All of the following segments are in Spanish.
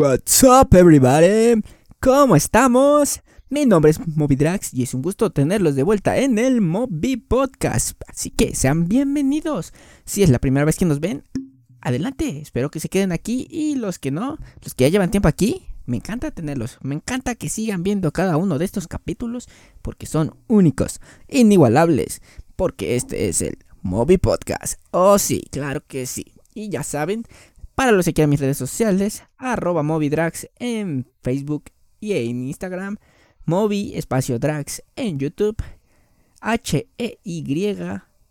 What's up everybody? ¿Cómo estamos? Mi nombre es Movidrax y es un gusto tenerlos de vuelta en el Moby Podcast. Así que sean bienvenidos. Si es la primera vez que nos ven, adelante. Espero que se queden aquí y los que no, los que ya llevan tiempo aquí, me encanta tenerlos. Me encanta que sigan viendo cada uno de estos capítulos porque son únicos, inigualables. Porque este es el Moby Podcast. Oh sí, claro que sí. Y ya saben, para los que quieran mis redes sociales, arroba en Facebook y en Instagram, Movi espacio Drax en YouTube, H-E-Y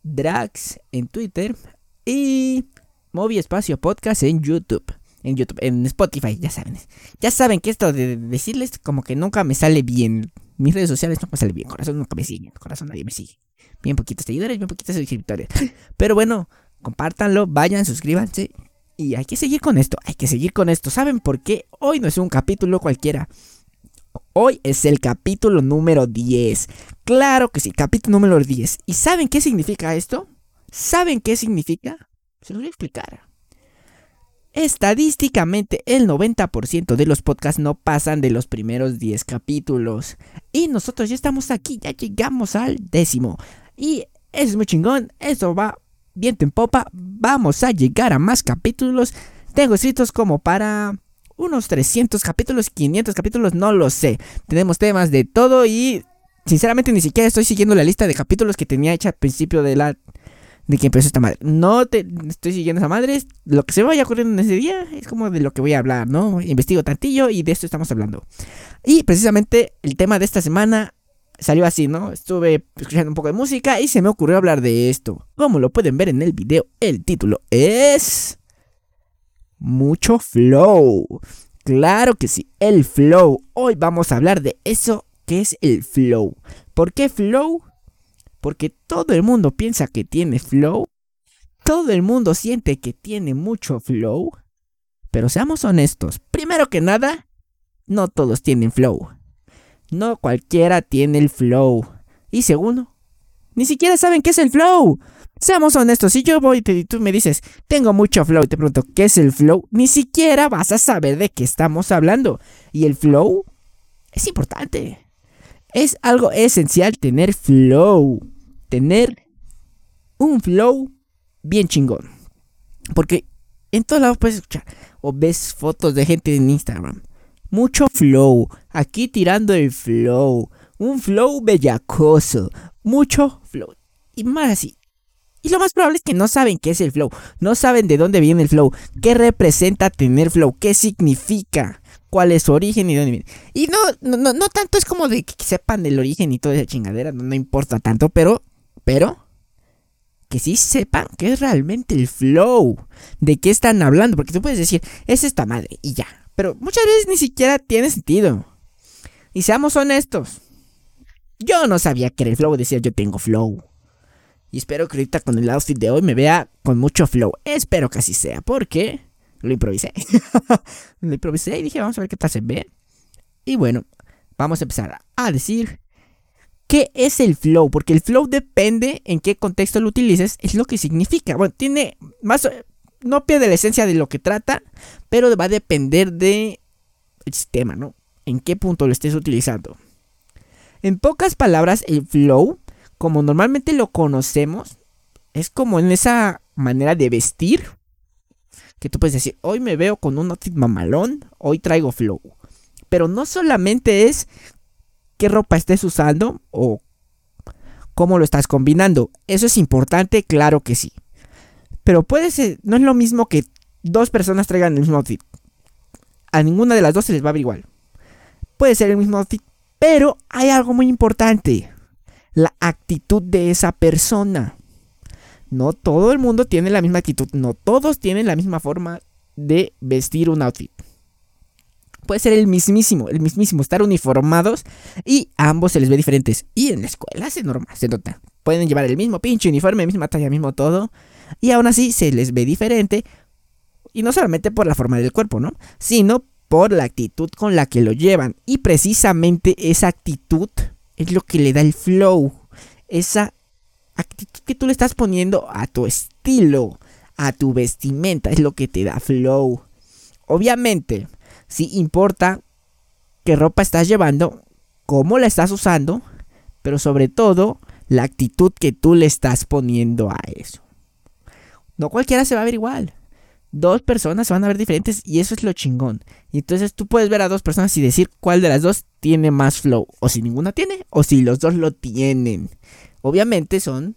Drax en Twitter y Movi espacio Podcast en YouTube. En YouTube, en Spotify, ya saben. Ya saben que esto de decirles como que nunca me sale bien. Mis redes sociales nunca me sale bien. Corazón nunca me sigue. Corazón nadie me sigue. Bien poquitos seguidores, bien poquitos suscriptores. Pero bueno, compártanlo, vayan, suscríbanse y hay que seguir con esto, hay que seguir con esto. ¿Saben por qué? Hoy no es un capítulo cualquiera. Hoy es el capítulo número 10. Claro que sí, capítulo número 10. ¿Y saben qué significa esto? ¿Saben qué significa? Se lo voy a explicar. Estadísticamente, el 90% de los podcasts no pasan de los primeros 10 capítulos. Y nosotros ya estamos aquí, ya llegamos al décimo. Y es muy chingón, eso va viento en popa, vamos a llegar a más capítulos. Tengo escritos como para unos 300 capítulos, 500 capítulos, no lo sé. Tenemos temas de todo y sinceramente ni siquiera estoy siguiendo la lista de capítulos que tenía hecha al principio de la de que empezó esta madre. No te estoy siguiendo esa madre, lo que se vaya ocurriendo en ese día es como de lo que voy a hablar, ¿no? Investigo tantillo y de esto estamos hablando. Y precisamente el tema de esta semana salió así, ¿no? Estuve escuchando un poco de música y se me ocurrió hablar de esto. Como lo pueden ver en el video, el título es... Mucho flow. Claro que sí, el flow. Hoy vamos a hablar de eso que es el flow. ¿Por qué flow? Porque todo el mundo piensa que tiene flow. Todo el mundo siente que tiene mucho flow. Pero seamos honestos. Primero que nada, no todos tienen flow. No cualquiera tiene el flow. Y segundo, ni siquiera saben qué es el flow. Seamos honestos, si yo voy y tú me dices, tengo mucho flow y te pregunto, ¿qué es el flow? Ni siquiera vas a saber de qué estamos hablando. Y el flow es importante. Es algo esencial tener flow. Tener un flow bien chingón. Porque en todos lados puedes escuchar o ves fotos de gente en Instagram mucho flow. Aquí tirando el flow. Un flow bellacoso. Mucho flow. Y más así. Y lo más probable es que no saben qué es el flow. No saben de dónde viene el flow. ¿Qué representa tener flow? ¿Qué significa? ¿Cuál es su origen y dónde viene? Y no, no, no, tanto es como de que sepan el origen y toda esa chingadera. No, no importa tanto. Pero, pero, que sí sepan qué es realmente el flow. De qué están hablando. Porque tú puedes decir, es esta madre. Y ya. Pero muchas veces ni siquiera tiene sentido. Y seamos honestos. Yo no sabía que era el flow, decía yo tengo flow. Y espero que ahorita con el outfit de hoy me vea con mucho flow. Espero que así sea, porque lo improvisé. lo improvisé y dije, vamos a ver qué tal se ve. Y bueno, vamos a empezar a decir qué es el flow, porque el flow depende en qué contexto lo utilices, es lo que significa. Bueno, tiene más no pierde la esencia de lo que trata, pero va a depender de el sistema, ¿no? En qué punto lo estés utilizando. En pocas palabras, el flow, como normalmente lo conocemos, es como en esa manera de vestir. Que tú puedes decir, hoy me veo con un outfit mamalón, hoy traigo flow. Pero no solamente es qué ropa estés usando o cómo lo estás combinando. Eso es importante, claro que sí. Pero puede ser, no es lo mismo que dos personas traigan el mismo outfit. A ninguna de las dos se les va a ver igual. Puede ser el mismo outfit, pero hay algo muy importante. La actitud de esa persona. No todo el mundo tiene la misma actitud. No todos tienen la misma forma de vestir un outfit. Puede ser el mismísimo, el mismísimo, estar uniformados y a ambos se les ve diferentes. Y en la escuela se, normal, se nota. Pueden llevar el mismo pinche uniforme, misma talla, mismo todo y aún así se les ve diferente. Y no solamente por la forma del cuerpo, ¿no? Sino por la actitud con la que lo llevan. Y precisamente esa actitud es lo que le da el flow. Esa actitud que tú le estás poniendo a tu estilo, a tu vestimenta, es lo que te da flow. Obviamente, Sí importa qué ropa estás llevando, cómo la estás usando, pero sobre todo la actitud que tú le estás poniendo a eso. No cualquiera se va a ver igual. Dos personas van a ver diferentes y eso es lo chingón. Y entonces tú puedes ver a dos personas y decir cuál de las dos tiene más flow. O si ninguna tiene, o si los dos lo tienen. Obviamente son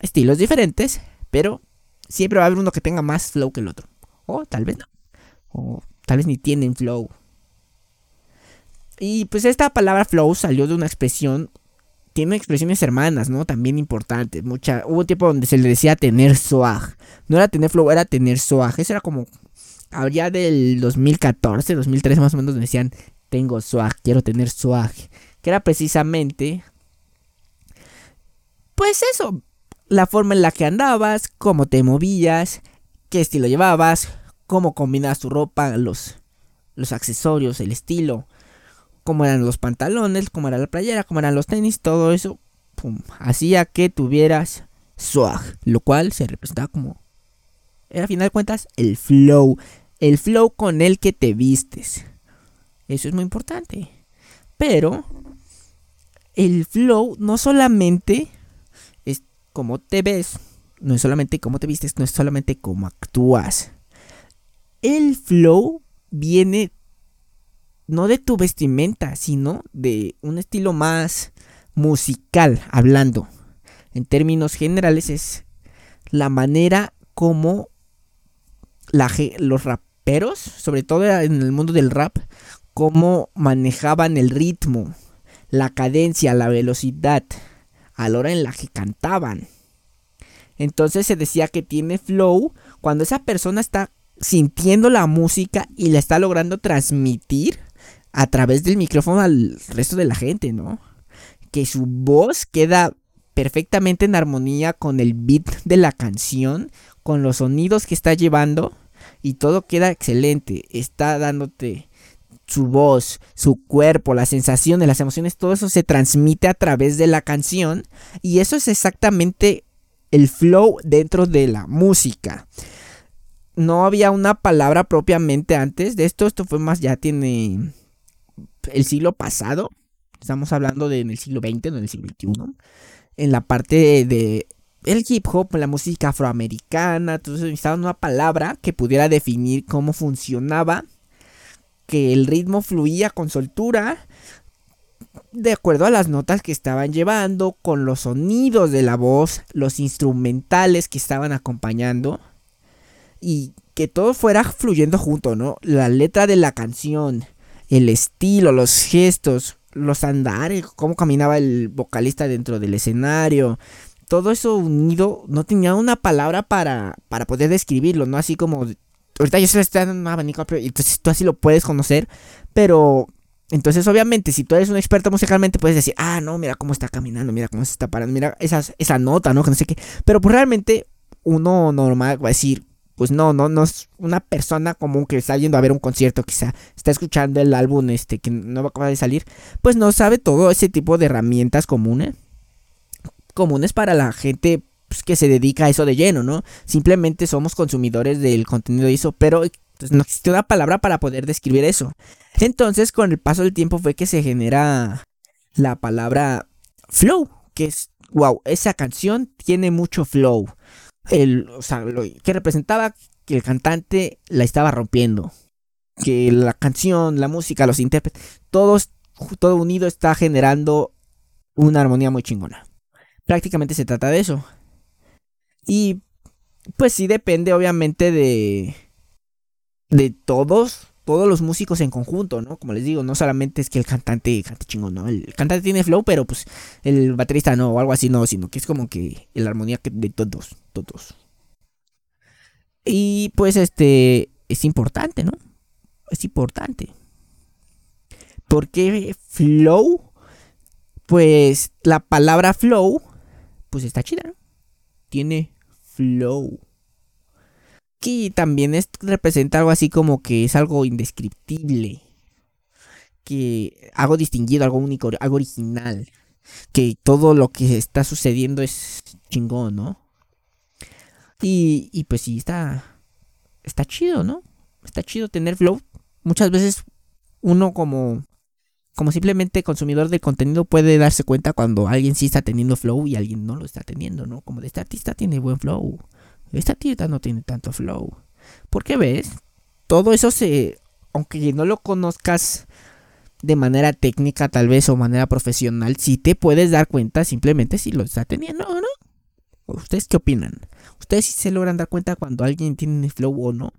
estilos diferentes, pero siempre va a haber uno que tenga más flow que el otro. O tal vez no. O tal vez ni tienen flow. Y pues esta palabra flow salió de una expresión tiene expresiones hermanas, ¿no? También importantes. Mucha, hubo tiempo donde se le decía tener swag. No era tener flow, era tener swag. Eso era como. Habría del 2014, 2013 más o menos, donde decían: Tengo swag, quiero tener swag. Que era precisamente. Pues eso. La forma en la que andabas, cómo te movías, qué estilo llevabas, cómo combinabas tu ropa, los, los accesorios, el estilo cómo eran los pantalones, cómo era la playera, cómo eran los tenis, todo eso hacía que tuvieras swag, lo cual se representaba como, a final de cuentas, el flow, el flow con el que te vistes. Eso es muy importante. Pero el flow no solamente es cómo te ves, no es solamente cómo te vistes, no es solamente cómo actúas. El flow viene no de tu vestimenta, sino de un estilo más musical, hablando. En términos generales es la manera como los raperos, sobre todo en el mundo del rap, cómo manejaban el ritmo, la cadencia, la velocidad, a la hora en la que cantaban. Entonces se decía que tiene flow cuando esa persona está sintiendo la música y la está logrando transmitir a través del micrófono al resto de la gente, ¿no? Que su voz queda perfectamente en armonía con el beat de la canción, con los sonidos que está llevando y todo queda excelente. Está dándote su voz, su cuerpo, las sensaciones, las emociones, todo eso se transmite a través de la canción y eso es exactamente el flow dentro de la música. No había una palabra propiamente antes de esto, esto fue más ya tiene el siglo pasado, estamos hablando de en el siglo XX, no en siglo XXI, en la parte de el hip hop, la música afroamericana, entonces necesitaba una palabra que pudiera definir cómo funcionaba, que el ritmo fluía con soltura, de acuerdo a las notas que estaban llevando, con los sonidos de la voz, los instrumentales que estaban acompañando, y que todo fuera fluyendo junto, ¿no? La letra de la canción, el estilo, los gestos, los andares, cómo caminaba el vocalista dentro del escenario. Todo eso unido no tenía una palabra para, para poder describirlo, ¿no? Así como... Ahorita yo se lo estoy dando un abanico, entonces tú así lo puedes conocer, pero... Entonces, obviamente, si tú eres un experto musicalmente, puedes decir, ah, no, mira cómo está caminando, mira cómo se está parando, mira esa nota, ¿no? Que no sé qué. Pero pues realmente uno normal va a decir, pues no, no, no es una persona común que está yendo a ver un concierto, quizá está escuchando el álbum este que no acaba de salir, pues no sabe todo ese tipo de herramientas comunes, comunes para la gente pues, que se dedica a eso de lleno, ¿no? Simplemente somos consumidores del contenido de eso, pero pues, no existe una palabra para poder describir eso. Entonces, con el paso del tiempo fue que se genera la palabra flow, que es, wow, esa canción tiene mucho flow el, o sea, lo que representaba que el cantante la estaba rompiendo. Que la canción, la música, los intérpretes, todos, todo unido está generando una armonía muy chingona. Prácticamente se trata de eso. Y pues sí depende obviamente de de todos todos los músicos en conjunto, ¿no? Como les digo, no solamente es que el cantante cante chingón, ¿no? El cantante tiene flow, pero pues el baterista no, o algo así, no, sino que es como que la armonía de todos, todos. Y pues este, es importante, ¿no? Es importante. Porque flow, pues la palabra flow, pues está chida, ¿no? Tiene flow que también representa algo así como que es algo indescriptible. Que algo distinguido, algo único, algo original. Que todo lo que está sucediendo es chingón, ¿no? Y, y pues sí, está, está chido, ¿no? Está chido tener flow. muchas veces uno como como simplemente consumidor de contenido puede darse cuenta cuando alguien sí está teniendo flow y alguien no lo está teniendo, ¿no? Como de este artista tiene buen flow, esta artista no tiene tanto flow. Porque ves, todo eso se, aunque no lo conozcas de manera técnica tal vez o manera profesional, sí te puedes dar cuenta simplemente si lo está teniendo o no. ¿Ustedes qué opinan? ¿Ustedes sí se logran dar cuenta cuando alguien tiene flow o no?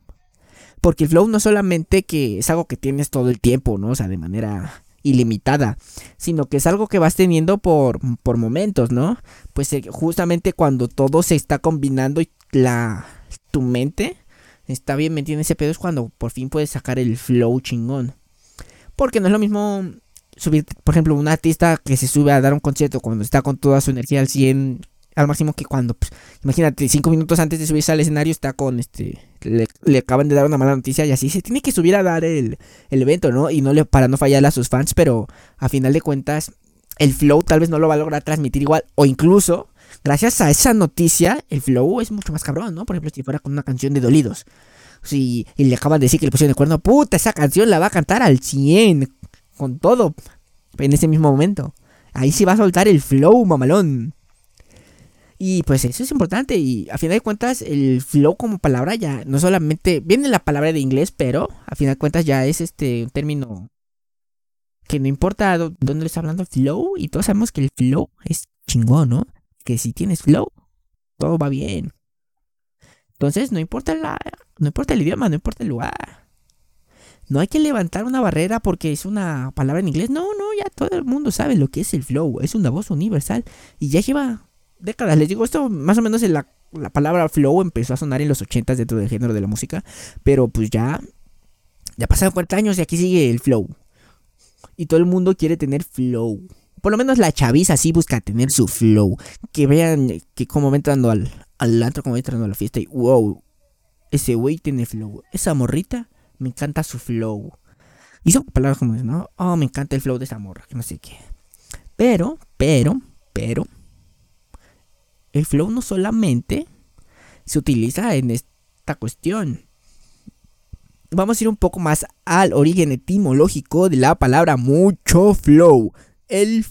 Porque el flow no solamente que es algo que tienes todo el tiempo, ¿no? O sea, de manera ilimitada, sino que es algo que vas teniendo por, por momentos, ¿no? Pues eh, justamente cuando todo se está combinando y la tu mente está bien metida en ese pedo es cuando por fin puedes sacar el flow chingón. Porque no es lo mismo subir, por ejemplo, un artista que se sube a dar un concierto cuando está con toda su energía al 100 al máximo que cuando, pues, imagínate, cinco minutos antes de subirse al escenario está con este, le, acaban de dar una mala noticia y así se tiene que subir a dar el, evento, ¿no? Y no le, para no fallarle a sus fans, pero a final de cuentas, el flow tal vez no lo va a lograr transmitir igual, o incluso, gracias a esa noticia, el flow es mucho más cabrón, ¿no? Por ejemplo, si fuera con una canción de Dolidos. Si, y le acaban de decir que le pusieron de cuerno, puta, esa canción la va a cantar al 100, con todo, en ese mismo momento. Ahí sí va a soltar el flow, mamalón. Y pues eso es importante. Y a final de cuentas, el flow como palabra ya no solamente viene la palabra de inglés, pero a final de cuentas ya es este un término que no importa dónde le está hablando flow. Y todos sabemos que el flow es chingón, ¿no? Que si tienes flow, todo va bien. Entonces, no importa la, no importa el idioma, no importa el lugar. No hay que levantar una barrera porque es una palabra en inglés. No, no, ya todo el mundo sabe lo que es el flow. Es una voz universal. Y ya lleva décadas. Les digo, esto más o menos en la, la palabra flow empezó a sonar en los 80 dentro del género de la música. Pero pues ya, ya pasaron 40 años y aquí sigue el flow. Y todo el mundo quiere tener flow. Por lo menos la chaviza sí busca tener su flow. Que vean que como va entrando al, al como va entrando a la fiesta y wow, ese güey tiene flow. Esa morrita, me encanta su flow. Y son palabras como, ¿no? Oh, me encanta el flow de esa morra, que no sé qué. Pero, pero, pero, el flow no solamente se utiliza en esta cuestión. Vamos a ir un poco más al origen etimológico de la palabra mucho flow. El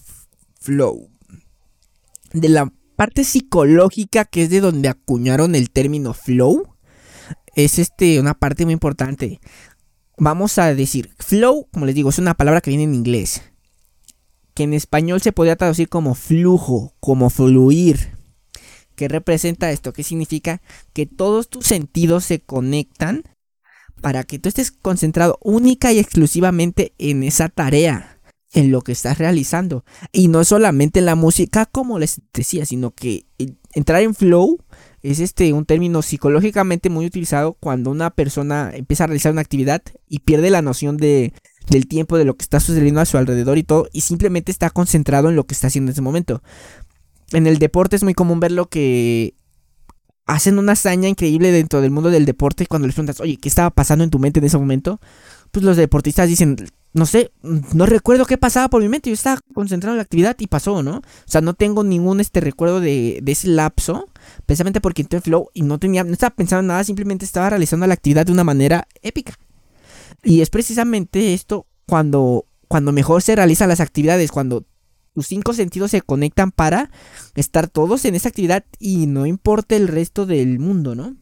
flow. De la parte psicológica que es de donde acuñaron el término flow. Es este una parte muy importante. Vamos a decir, flow, como les digo, es una palabra que viene en inglés. Que en español se podría traducir como flujo, como fluir. ¿Qué representa esto? ¿Qué significa? Que todos tus sentidos se conectan para que tú estés concentrado única y exclusivamente en esa tarea, en lo que estás realizando. Y no solamente en la música, como les decía, sino que entrar en flow es este un término psicológicamente muy utilizado cuando una persona empieza a realizar una actividad y pierde la noción de, del tiempo, de lo que está sucediendo a su alrededor y todo, y simplemente está concentrado en lo que está haciendo en ese momento en el deporte es muy común verlo que hacen una hazaña increíble dentro del mundo del deporte cuando les preguntas, oye, ¿qué estaba pasando en tu mente en ese momento? Pues los deportistas dicen, no sé, no recuerdo qué pasaba por mi mente, yo estaba concentrado en la actividad y pasó, ¿no? O sea, no tengo ningún este recuerdo de, de ese lapso, precisamente porque entré en flow y no tenía, no estaba pensando en nada, simplemente estaba realizando la actividad de una manera épica. Y es precisamente esto cuando, cuando mejor se realizan las actividades, cuando tus cinco sentidos se conectan para estar todos en esa actividad y no importa el resto del mundo, ¿no?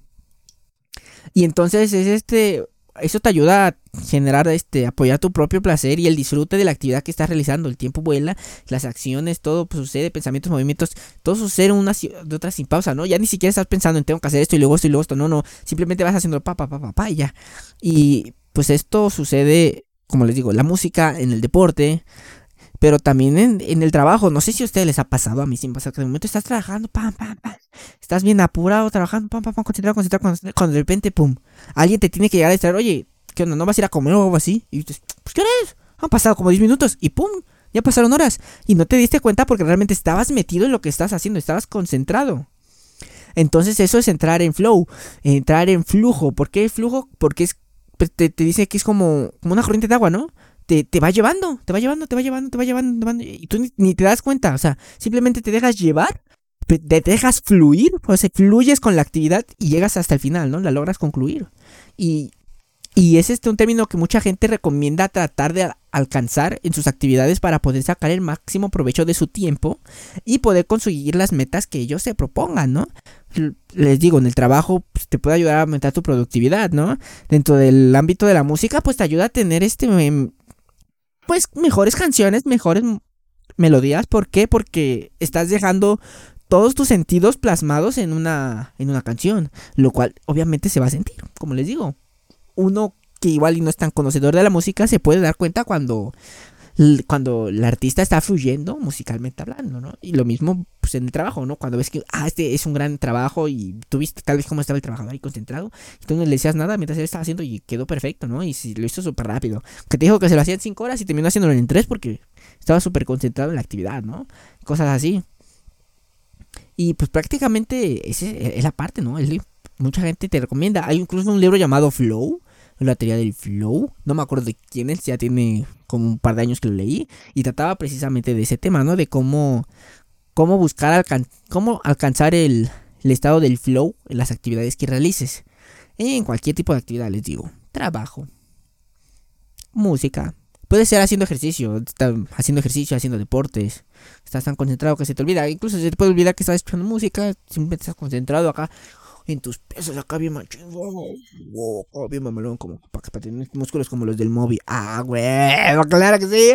Y entonces es este, eso te ayuda a generar, este, apoyar tu propio placer y el disfrute de la actividad que estás realizando. El tiempo vuela, las acciones, todo pues, sucede, pensamientos, movimientos, todo sucede una de otra sin pausa, ¿no? Ya ni siquiera estás pensando en tengo que hacer esto y luego esto y luego esto, no, no, simplemente vas haciendo pa, pa, pa, pa, pa y ya. Y pues esto sucede, como les digo, la música, en el deporte, pero también en, el trabajo, no sé si a ustedes les ha pasado, a mí sí me pasa que de momento estás trabajando, pam, pam, pam, estás bien apurado trabajando, pam, pam, pam, concentrado, concentrado, cuando de repente, pum, alguien te tiene que llegar a decir, oye, ¿qué onda? ¿No vas a ir a comer o algo así? Y dices, pues, ¿qué eres? Han pasado como 10 minutos y pum, ya pasaron horas. Y no te diste cuenta porque realmente estabas metido en lo que estás haciendo, estabas concentrado. Entonces eso es entrar en flow, entrar en flujo. ¿Por qué flujo? Porque es, pues, te, te dice que es como, como una corriente de agua, ¿no? Te, va llevando, te va llevando, te va llevando, te va llevando, y tú ni, te das cuenta, o sea, simplemente te dejas llevar, te dejas fluir, o sea, fluyes con la actividad y llegas hasta el final, ¿no? La logras concluir. Y, Y es este un término que mucha gente recomienda tratar de alcanzar en sus actividades para poder sacar el máximo provecho de su tiempo y poder conseguir las metas que ellos se propongan, ¿no? Les digo, en el trabajo pues, te puede ayudar a aumentar tu productividad, ¿no? Dentro del ámbito de la música, pues te ayuda a tener este, em, pues mejores canciones, mejores melodías. ¿Por qué? Porque estás dejando todos tus sentidos plasmados en una, en una canción, lo cual obviamente se va a sentir, como les digo uno que igual no es tan conocedor de la música se puede dar cuenta cuando cuando el artista está fluyendo musicalmente hablando, ¿no? Y lo mismo pues en el trabajo, ¿no? Cuando ves que, ah, este es un gran trabajo y tú viste tal vez cómo estaba el trabajador ahí concentrado y tú no le decías nada mientras él estaba haciendo y quedó perfecto, ¿no? Y si lo hizo súper rápido. Que te dijo que se lo hacía en 5 horas y terminó haciéndolo en 3 porque estaba súper concentrado en la actividad, ¿no? Cosas así. Y pues prácticamente esa es la parte, ¿no? Es mucha gente te recomienda. Hay incluso un libro llamado Flow, la teoría del flow. No me acuerdo de quién es, ya tiene como un par de años que lo leí. Y trataba precisamente de ese tema, ¿no? De cómo, cómo buscar, cómo alcanzar el, estado del flow en las actividades que realices. En cualquier tipo de actividad, les digo. Trabajo. Música. Puede ser haciendo ejercicio, haciendo ejercicio, haciendo deportes. Estás tan concentrado que se te olvida. Incluso se te puede olvidar que estás escuchando música. Siempre estás concentrado acá en tus pesos acá bien machín. Wow, bien mamalón, como para, tener músculos como los del móvil. Ah, güey, claro que sí.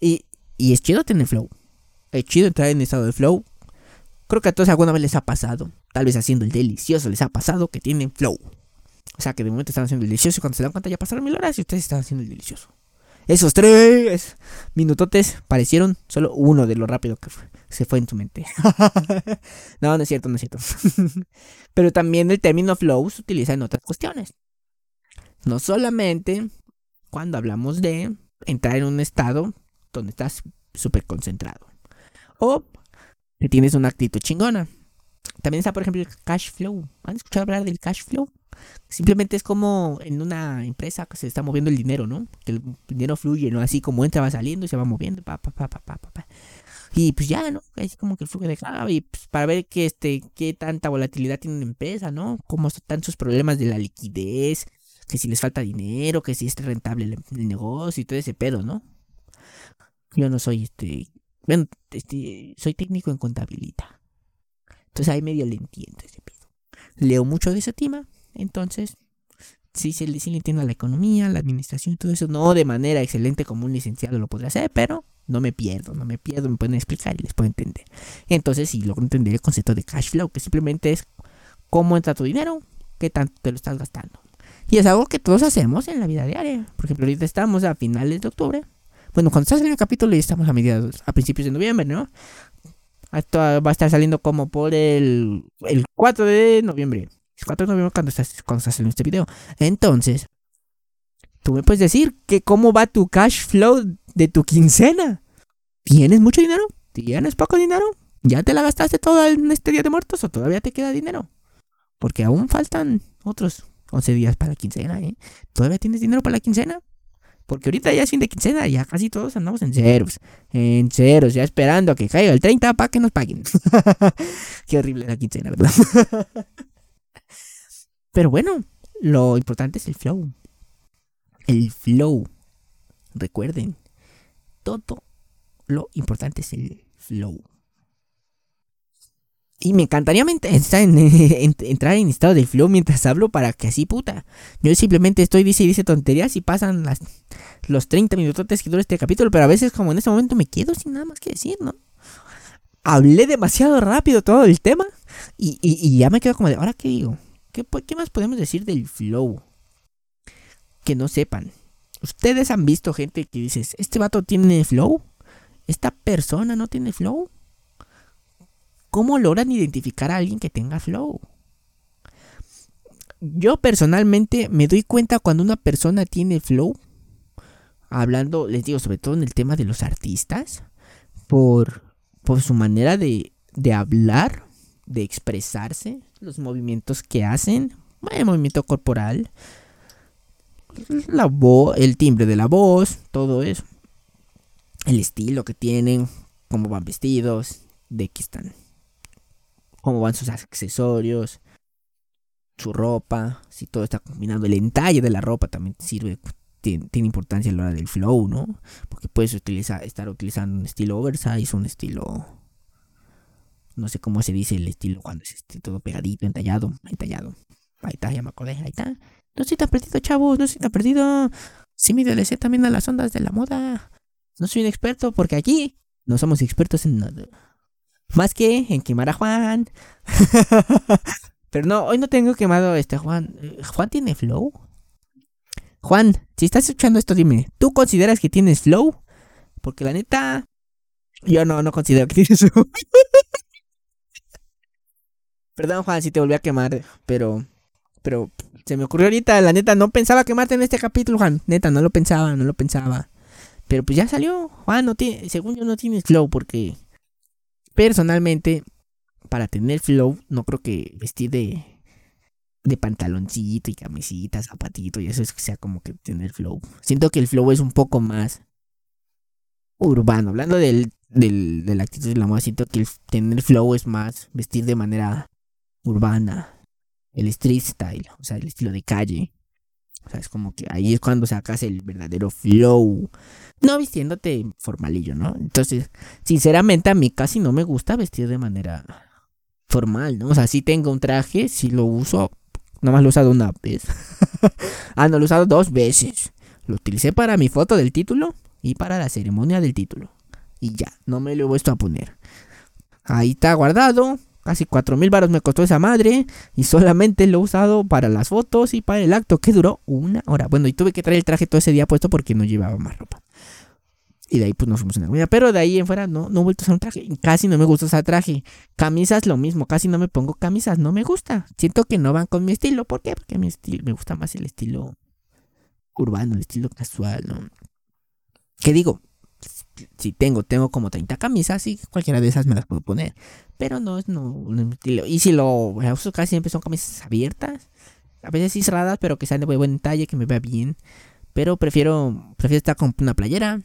Y, y es chido tener flow. Es chido entrar en estado de flow. Creo que a todos alguna vez les ha pasado. Tal vez haciendo el delicioso les ha pasado que tienen flow. O sea que de momento están haciendo el delicioso y cuando se dan cuenta ya pasaron mil horas y ustedes están haciendo el delicioso. Esos tres minutotes parecieron solo uno de lo rápido que se fue en tu mente. no, no es cierto, no es cierto. Pero también el término flow se utiliza en otras cuestiones. No solamente cuando hablamos de entrar en un estado donde estás súper concentrado. O que tienes una actitud chingona. También está, por ejemplo, el cash flow. ¿Han escuchado hablar del cash flow? Simplemente es como en una empresa que se está moviendo el dinero, ¿no? Que el dinero fluye, ¿no? Así como entra, va saliendo y se va moviendo. Pa, pa, pa, pa, pa, pa. Y pues ya, ¿no? Es como que el flujo de caja y pues para ver qué, este, qué tanta volatilidad tiene una empresa, ¿no? Cómo están sus problemas de la liquidez, que si les falta dinero, que si es rentable el, negocio y todo ese pedo, ¿no? Yo no soy este, bueno, este, soy técnico en contabilidad. Entonces ahí medio le entiendo ese pedo. Leo mucho de ese tema, entonces sí, sí, sí le entiendo a la economía, la administración y todo eso, no de manera excelente como un licenciado lo podría hacer, pero no me pierdo, no me pierdo, me pueden explicar y les puedo entender. Entonces, sí logro entender el concepto de cash flow, que simplemente es cómo entra tu dinero, qué tanto te lo estás gastando. Y es algo que todos hacemos en la vida diaria. Por ejemplo, ahorita estamos a finales de octubre. Bueno, cuando está saliendo el capítulo ya estamos a mediados, a principios de noviembre, ¿no? Esto va a estar saliendo como por el, el 4 de noviembre. El 4 de noviembre cuando estás, cuando estás saliendo este video. Entonces, tú me puedes decir que cómo va tu cash flow de tu quincena. ¿Tienes mucho dinero? ¿Tienes poco dinero? ¿Ya te la gastaste toda en este día de muertos o todavía te queda dinero? Porque aún faltan otros 11 días para la quincena, ¿eh? ¿Todavía tienes dinero para la quincena? Porque ahorita ya es fin de quincena, ya casi todos andamos en ceros. En ceros, ya esperando a que caiga el 30 para que nos paguen. Qué horrible la quincena, ¿verdad? Pero bueno, lo importante es el flow. El flow. Recuerden, todo lo importante es el flow. Y me encantaría entrar en estado de flow mientras hablo para que así, puta. Yo simplemente estoy, dice y dice tonterías y pasan las, los 30 minutos que dura este capítulo, pero a veces como en ese momento me quedo sin nada más que decir, ¿no? Hablé demasiado rápido todo el tema y, y, ya me quedo como de, ¿ahora qué digo? ¿Qué, ¿Qué más podemos decir del flow? Que no sepan. ¿Ustedes han visto gente que dices, este vato tiene flow? ¿Esta persona no tiene flow? ¿Cómo logran identificar a alguien que tenga flow? Yo personalmente me doy cuenta cuando una persona tiene flow, hablando, les digo, sobre todo en el tema de los artistas, por, por su manera de, de hablar, de expresarse, los movimientos que hacen, el movimiento corporal, la voz, el timbre de la voz, todo eso. El estilo que tienen, cómo van vestidos, de qué están, cómo van sus accesorios. su ropa, si todo está combinado, el entalle de la ropa también sirve, tiene, importancia a la hora del flow, ¿no? Porque puedes utilizar, estar utilizando un estilo oversize, un estilo, no sé cómo se dice el estilo cuando es este, todo pegadito, entallado, entallado. Ahí está, ya me acordé, ahí está. No se tan perdido, chavos, no se tan perdido. Sí me DLC también a las ondas de la moda. No soy un experto porque aquí no somos expertos en nada. Más que en quemar a Juan. Pero no, hoy no tengo quemado este Juan. ¿Juan tiene flow? Juan, si estás escuchando esto, dime, ¿tú consideras que tienes flow? Porque la neta, yo no, no considero que tienes flow. Perdón, Juan, si te volví a quemar, pero. Pero se me ocurrió ahorita, la neta, no pensaba quemarte en este capítulo, Juan. Neta, no lo pensaba, no lo pensaba. Pero pues ya salió. Juan, no tiene, según yo, no tienes flow, porque personalmente para tener flow, no creo que vestir de, de pantaloncito y camisita, zapatito y eso es que sea como que tener flow. Siento que el flow es un poco más urbano. Hablando del, del, de la actitud de la moda, siento que el tener flow es más vestir de manera urbana. El street style, o sea, el estilo de calle. O sea, es como que ahí es cuando sacas el verdadero flow. No vistiéndote formalillo, ¿no? Entonces, sinceramente a mí casi no me gusta vestir de manera formal, ¿no? O sea, si tengo un traje, si lo uso, nada más lo he usado una vez. ah, no, lo he usado dos veces. Lo utilicé para mi foto del título y para la ceremonia del título. Y ya, no me lo he vuelto a poner. Ahí está guardado. Casi cuatro mil baros me costó esa madre. Y solamente lo he usado para las fotos y para el acto que duró una hora. Bueno, y tuve que traer el traje todo ese día puesto porque no llevaba más ropa. Y de ahí pues nos fuimos en la comida. Pero de ahí en fuera no, no he vuelto a usar un traje. Casi no me gusta usar traje. Camisas lo mismo. Casi no me pongo camisas. No me gusta. Siento que no van con mi estilo. ¿Por qué? Porque mi estilo, me gusta más el estilo urbano, el estilo casual. ¿Qué digo? Si tengo, tengo como 30 camisas y cualquiera de esas me las puedo poner. Pero no es no. Y si lo uso casi siempre son camisas abiertas. A veces sí cerradas, pero que sean de buen talle, que me vea bien. Pero prefiero, prefiero estar con una playera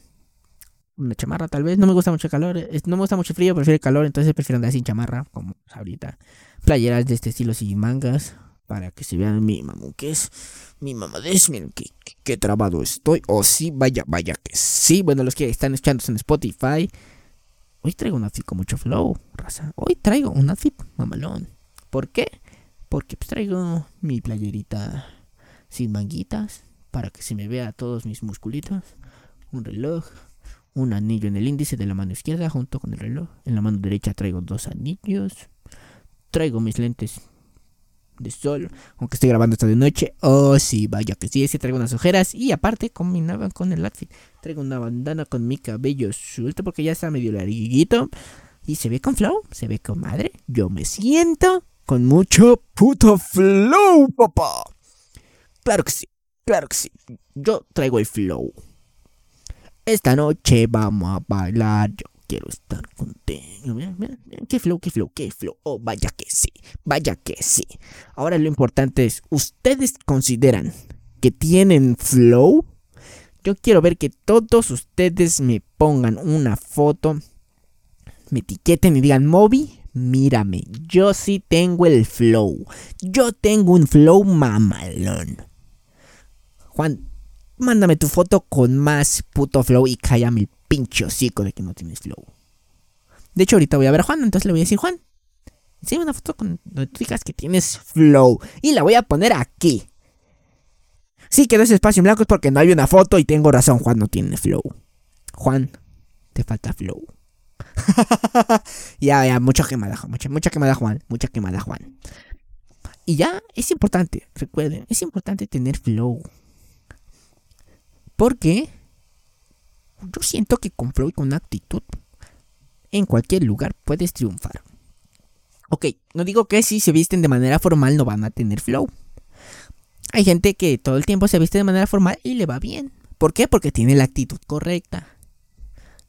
una chamarra tal vez. No me gusta mucho el calor, no me gusta mucho frío, prefiero el calor, entonces prefiero andar sin chamarra, como ahorita. Playeras de este estilo sin mangas, para que se vean mi es mi mamadez, miren que, que, trabado estoy. O oh, sí, vaya, vaya que sí. Bueno, los que están escuchando en Spotify. Hoy traigo un outfit con mucho flow, raza. Hoy traigo un outfit mamalón. ¿Por qué? Porque pues traigo mi playerita sin manguitas, para que se me vea todos mis musculitos. Un reloj, un anillo en el índice de la mano izquierda junto con el reloj. En la mano derecha traigo dos anillos. Traigo mis lentes de sol, aunque estoy grabando esto de noche. Oh, sí, vaya que sí, sí traigo unas ojeras y aparte combinaba con el outfit. Traigo una bandana con mi cabello suelto porque ya está medio larguito y se ve con flow, se ve con madre. Yo me siento con mucho puto flow, papá. Claro que sí, claro que sí. Yo traigo el flow. Esta noche vamos a bailar, yo quiero estar contigo. Mira, mira, qué flow, qué flow, qué flow. Oh, vaya que sí, vaya que sí. Ahora lo importante es, ¿ustedes consideran que tienen flow? Yo quiero ver que todos ustedes me pongan una foto, me etiqueten y digan, Moby, mírame, yo sí tengo el flow. Yo tengo un flow mamalón. Juan, Mándame tu foto con más puto flow y cállame el pinche hocico de que no tienes flow. De hecho, ahorita voy a ver a Juan, entonces le voy a decir, Juan, enséñame una foto con donde tú digas que tienes flow. Y la voy a poner aquí. Sí, quedó ese espacio en blanco es porque no hay una foto y tengo razón, Juan no tiene flow. Juan, te falta flow. ya, ya, mucha quemada, mucha, mucha quemada, Juan, mucha quemada, Juan. Y ya, es importante, recuerden, es importante tener flow. Porque yo siento que con y con actitud, en cualquier lugar puedes triunfar. Ok, no digo que si se visten de manera formal no van a tener flow. Hay gente que todo el tiempo se viste de manera formal y le va bien. ¿Por qué? Porque tiene la actitud correcta.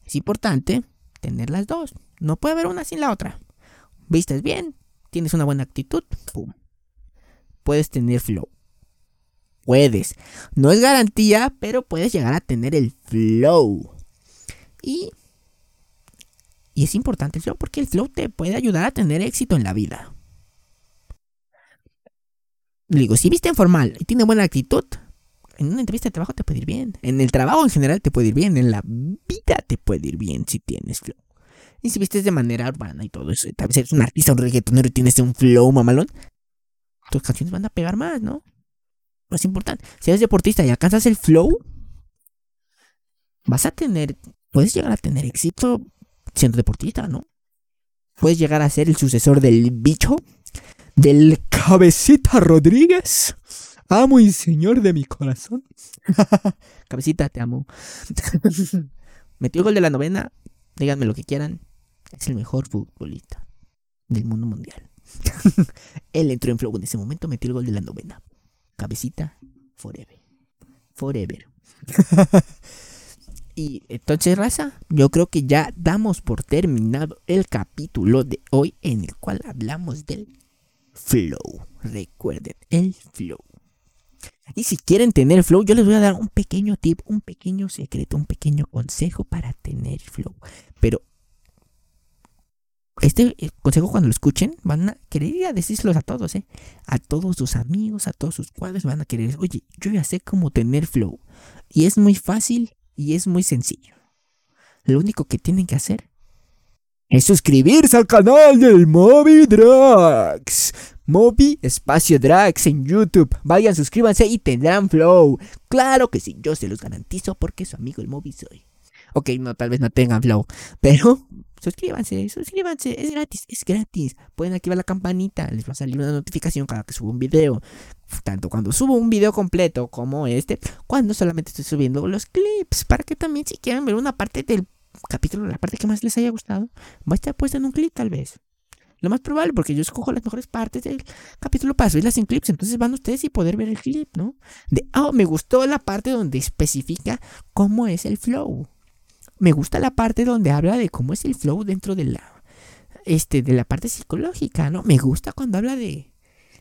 Es importante tener las dos. No puede haber una sin la otra. Vistes bien, tienes una buena actitud, ¡pum! Puedes tener flow puedes. No es garantía, pero puedes llegar a tener el flow. Y, y es importante el flow porque el flow te puede ayudar a tener éxito en la vida. Digo, si viste en formal y tiene buena actitud, en una entrevista de trabajo te puede ir bien. En el trabajo en general te puede ir bien. En la vida te puede ir bien si tienes flow. Y si vistes de manera urbana y todo eso, tal vez eres un artista, un reggaetonero y tienes un flow mamalón, tus canciones van a pegar más, ¿no? Es importante. Si eres deportista y alcanzas el flow, vas a tener, puedes llegar a tener éxito siendo deportista, ¿no? Puedes llegar a ser el sucesor del bicho, del cabecita Rodríguez. Amo y señor de mi corazón. cabecita, te amo. Metió gol de la novena. Díganme lo que quieran. Es el mejor futbolista del mundo mundial. Él entró en flow en ese momento, metió el gol de la novena. Cabecita, forever. Forever. y entonces, raza, yo creo que ya damos por terminado el capítulo de hoy en el cual hablamos del flow. Recuerden, el flow. Y si quieren tener flow, yo les voy a dar un pequeño tip, un pequeño secreto, un pequeño consejo para tener flow. Pero este eh, consejo cuando lo escuchen van a querer ir a decírselos a todos, ¿eh? A todos sus amigos, a todos sus cuadros van a querer, oye, yo ya sé cómo tener flow. Y es muy fácil y es muy sencillo. Lo único que tienen que hacer es suscribirse al canal del Moby Drugs. Moby Espacio Drags en YouTube. Vayan, suscríbanse y tendrán flow. Claro que sí, yo se los garantizo porque su amigo el Moby soy. Ok, no, tal vez no tengan flow, pero suscríbanse, suscríbanse, es gratis, es gratis. Pueden activar la campanita, les va a salir una notificación cada que subo un video. Tanto cuando subo un video completo como este, cuando solamente estoy subiendo los clips, para que también si quieren ver una parte del capítulo, la parte que más les haya gustado, va a estar puesta en un clip tal vez. Lo más probable, porque yo escojo las mejores partes del capítulo para subirlas en clips. Entonces van ustedes y poder ver el clip, ¿no? De, oh, me gustó la parte donde especifica cómo es el flow me gusta la parte donde habla de cómo es el flow dentro de la, este, de la parte psicológica, ¿no? Me gusta cuando habla de,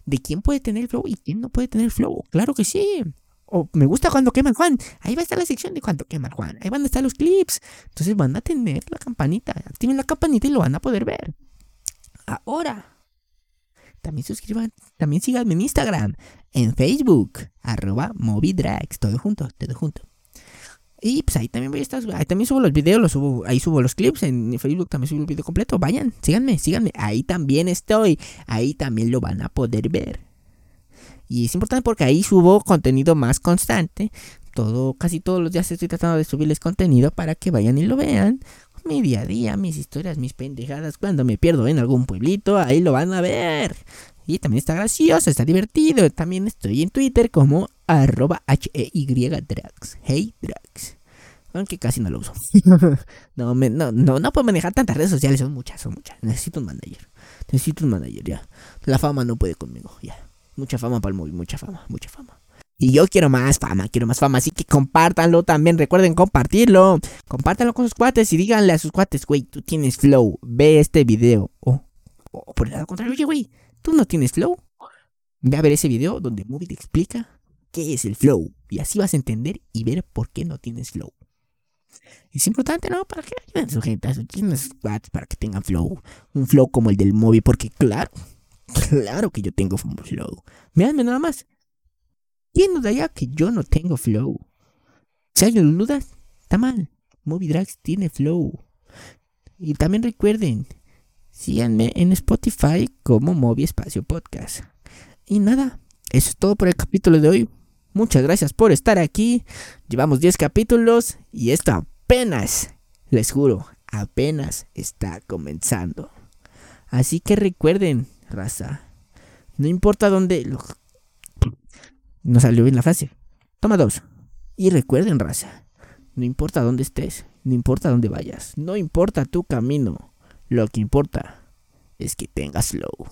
de quién puede tener flow y quién no puede tener flow. Claro que sí. O me gusta cuando queman Juan. Ahí va a estar la sección de cuando queman Juan. Ahí van a estar los clips. Entonces van a tener la campanita. Activen la campanita y lo van a poder ver. Ahora. También suscriban, también síganme en Instagram, en Facebook, arroba Movidrags, todo junto, todo junto. Y pues ahí también voy a estar, ahí también subo los videos, los subo, ahí subo los clips, en Facebook también subo el video completo. Vayan, síganme, síganme, ahí también estoy, ahí también lo van a poder ver. Y es importante porque ahí subo contenido más constante. Todo, casi todos los días estoy tratando de subirles contenido para que vayan y lo vean. Mi día a día, mis historias, mis pendejadas. Cuando me pierdo en algún pueblito, ahí lo van a ver. Y también está gracioso, está divertido. También estoy en Twitter como arroba H-E-Y-Drags. Hey Drags. Aunque casi no lo uso. no, no, no, no puedo manejar tantas redes sociales, son muchas, son muchas. Necesito un manager. Necesito un manager, ya. La fama no puede conmigo, ya. Mucha fama para el móvil, mucha fama, mucha fama. Y yo quiero más fama, quiero más fama. Así que compártanlo también. Recuerden compartirlo. Compártanlo con sus cuates y díganle a sus cuates, güey, tú tienes flow. Ve este video. O, por el lado contrario, oye, güey, tú no tienes flow. Ve a ver ese video donde Movie te explica qué es el flow. Y así vas a entender y ver por qué no tienes flow. Es importante, ¿no? Para que ayuden a su gente, a sus para que tengan flow. Un flow como el del móvil, porque claro, claro que yo tengo flow. Miradme nada más. ¿Quién duda ya que yo no tengo flow? Si alguien lo duda, está mal. Movie Drags tiene flow. Y también recuerden, síganme en Spotify como Movie Espacio Podcast. Y nada, eso es todo por el capítulo de hoy. Muchas gracias por estar aquí. Llevamos 10 capítulos y esto apenas, les juro, apenas está comenzando. Así que recuerden, raza, no importa dónde... No salió bien la frase. Toma dos. Y recuerden, raza, no importa dónde estés, no importa dónde vayas, no importa tu camino, lo que importa es que tengas flow.